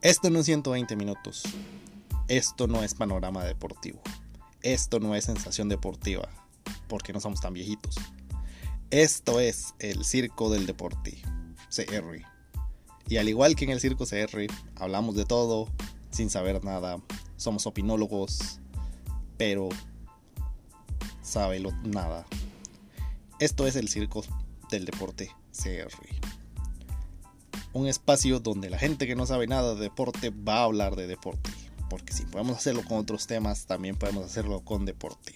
Esto no es 120 minutos. Esto no es panorama deportivo. Esto no es sensación deportiva, porque no somos tan viejitos. Esto es el circo del deporte, CR. Y al igual que en el circo CR, hablamos de todo sin saber nada. Somos opinólogos, pero sabe nada. Esto es el circo del deporte CR. Un espacio donde la gente que no sabe nada de deporte va a hablar de deporte. Porque si podemos hacerlo con otros temas, también podemos hacerlo con deporte.